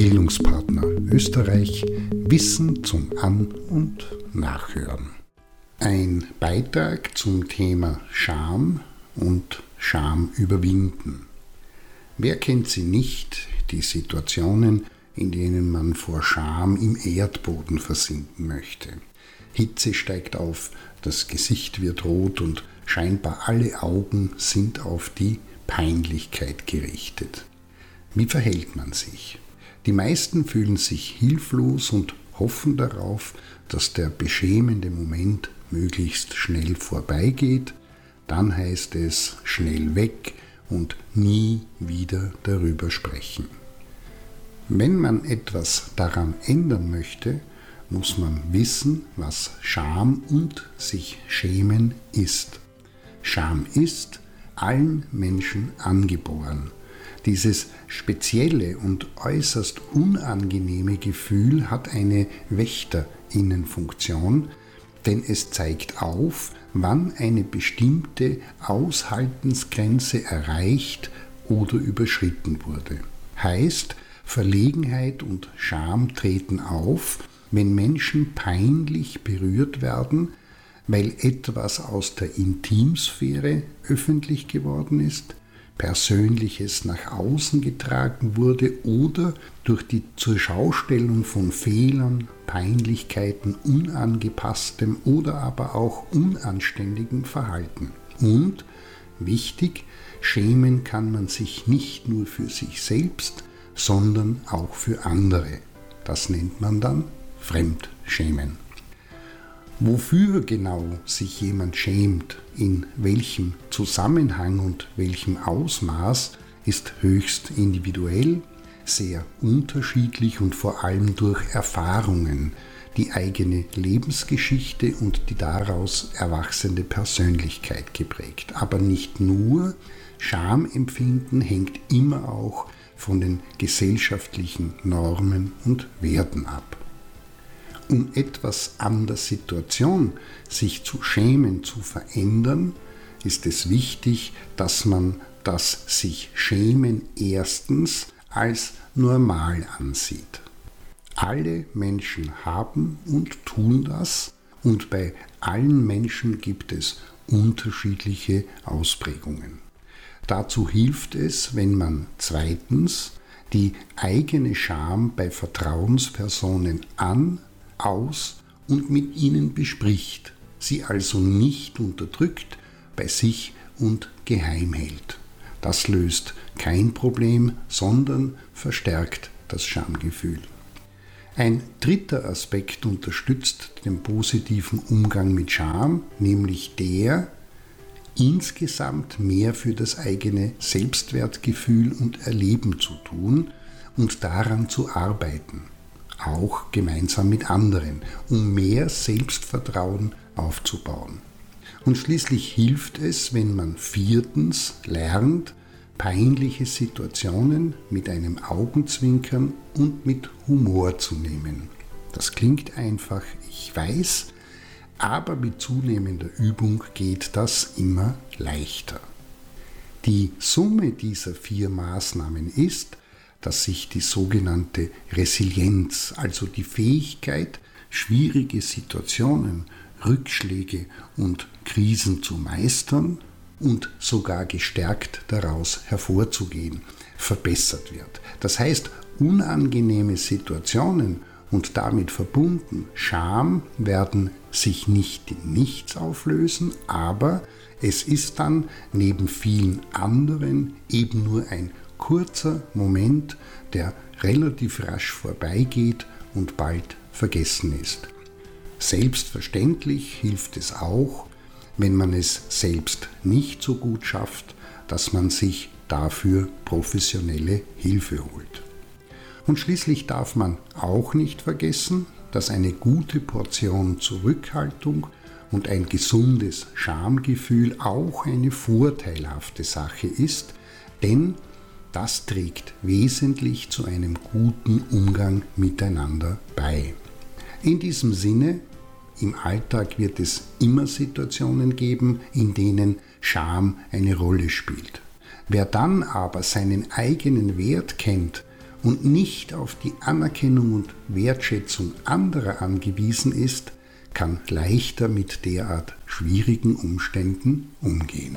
Bildungspartner Österreich Wissen zum An- und Nachhören. Ein Beitrag zum Thema Scham und Scham überwinden. Wer kennt sie nicht, die Situationen, in denen man vor Scham im Erdboden versinken möchte? Hitze steigt auf, das Gesicht wird rot und scheinbar alle Augen sind auf die Peinlichkeit gerichtet. Wie verhält man sich? Die meisten fühlen sich hilflos und hoffen darauf, dass der beschämende Moment möglichst schnell vorbeigeht. Dann heißt es schnell weg und nie wieder darüber sprechen. Wenn man etwas daran ändern möchte, muss man wissen, was Scham und sich schämen ist. Scham ist allen Menschen angeboren. Dieses spezielle und äußerst unangenehme Gefühl hat eine Wächterinnenfunktion, denn es zeigt auf, wann eine bestimmte Aushaltensgrenze erreicht oder überschritten wurde. Heißt, Verlegenheit und Scham treten auf, wenn Menschen peinlich berührt werden, weil etwas aus der Intimsphäre öffentlich geworden ist, Persönliches nach außen getragen wurde oder durch die Zurschaustellung von Fehlern, Peinlichkeiten, unangepasstem oder aber auch unanständigem Verhalten. Und, wichtig, schämen kann man sich nicht nur für sich selbst, sondern auch für andere. Das nennt man dann Fremdschämen. Wofür genau sich jemand schämt, in welchem Zusammenhang und welchem Ausmaß, ist höchst individuell, sehr unterschiedlich und vor allem durch Erfahrungen, die eigene Lebensgeschichte und die daraus erwachsene Persönlichkeit geprägt. Aber nicht nur, Schamempfinden hängt immer auch von den gesellschaftlichen Normen und Werten ab um etwas an der Situation sich zu schämen, zu verändern, ist es wichtig, dass man das sich schämen erstens als normal ansieht. Alle Menschen haben und tun das und bei allen Menschen gibt es unterschiedliche Ausprägungen. Dazu hilft es, wenn man zweitens die eigene Scham bei Vertrauenspersonen an, aus und mit ihnen bespricht, sie also nicht unterdrückt, bei sich und geheim hält. Das löst kein Problem, sondern verstärkt das Schamgefühl. Ein dritter Aspekt unterstützt den positiven Umgang mit Scham, nämlich der, insgesamt mehr für das eigene Selbstwertgefühl und Erleben zu tun und daran zu arbeiten auch gemeinsam mit anderen, um mehr Selbstvertrauen aufzubauen. Und schließlich hilft es, wenn man viertens lernt, peinliche Situationen mit einem Augenzwinkern und mit Humor zu nehmen. Das klingt einfach, ich weiß, aber mit zunehmender Übung geht das immer leichter. Die Summe dieser vier Maßnahmen ist, dass sich die sogenannte Resilienz, also die Fähigkeit, schwierige Situationen, Rückschläge und Krisen zu meistern und sogar gestärkt daraus hervorzugehen, verbessert wird. Das heißt, unangenehme Situationen und damit verbunden Scham werden sich nicht in nichts auflösen, aber es ist dann neben vielen anderen eben nur ein kurzer Moment, der relativ rasch vorbeigeht und bald vergessen ist. Selbstverständlich hilft es auch, wenn man es selbst nicht so gut schafft, dass man sich dafür professionelle Hilfe holt. Und schließlich darf man auch nicht vergessen, dass eine gute Portion Zurückhaltung und ein gesundes Schamgefühl auch eine vorteilhafte Sache ist, denn das trägt wesentlich zu einem guten Umgang miteinander bei. In diesem Sinne, im Alltag wird es immer Situationen geben, in denen Scham eine Rolle spielt. Wer dann aber seinen eigenen Wert kennt und nicht auf die Anerkennung und Wertschätzung anderer angewiesen ist, kann leichter mit derart schwierigen Umständen umgehen.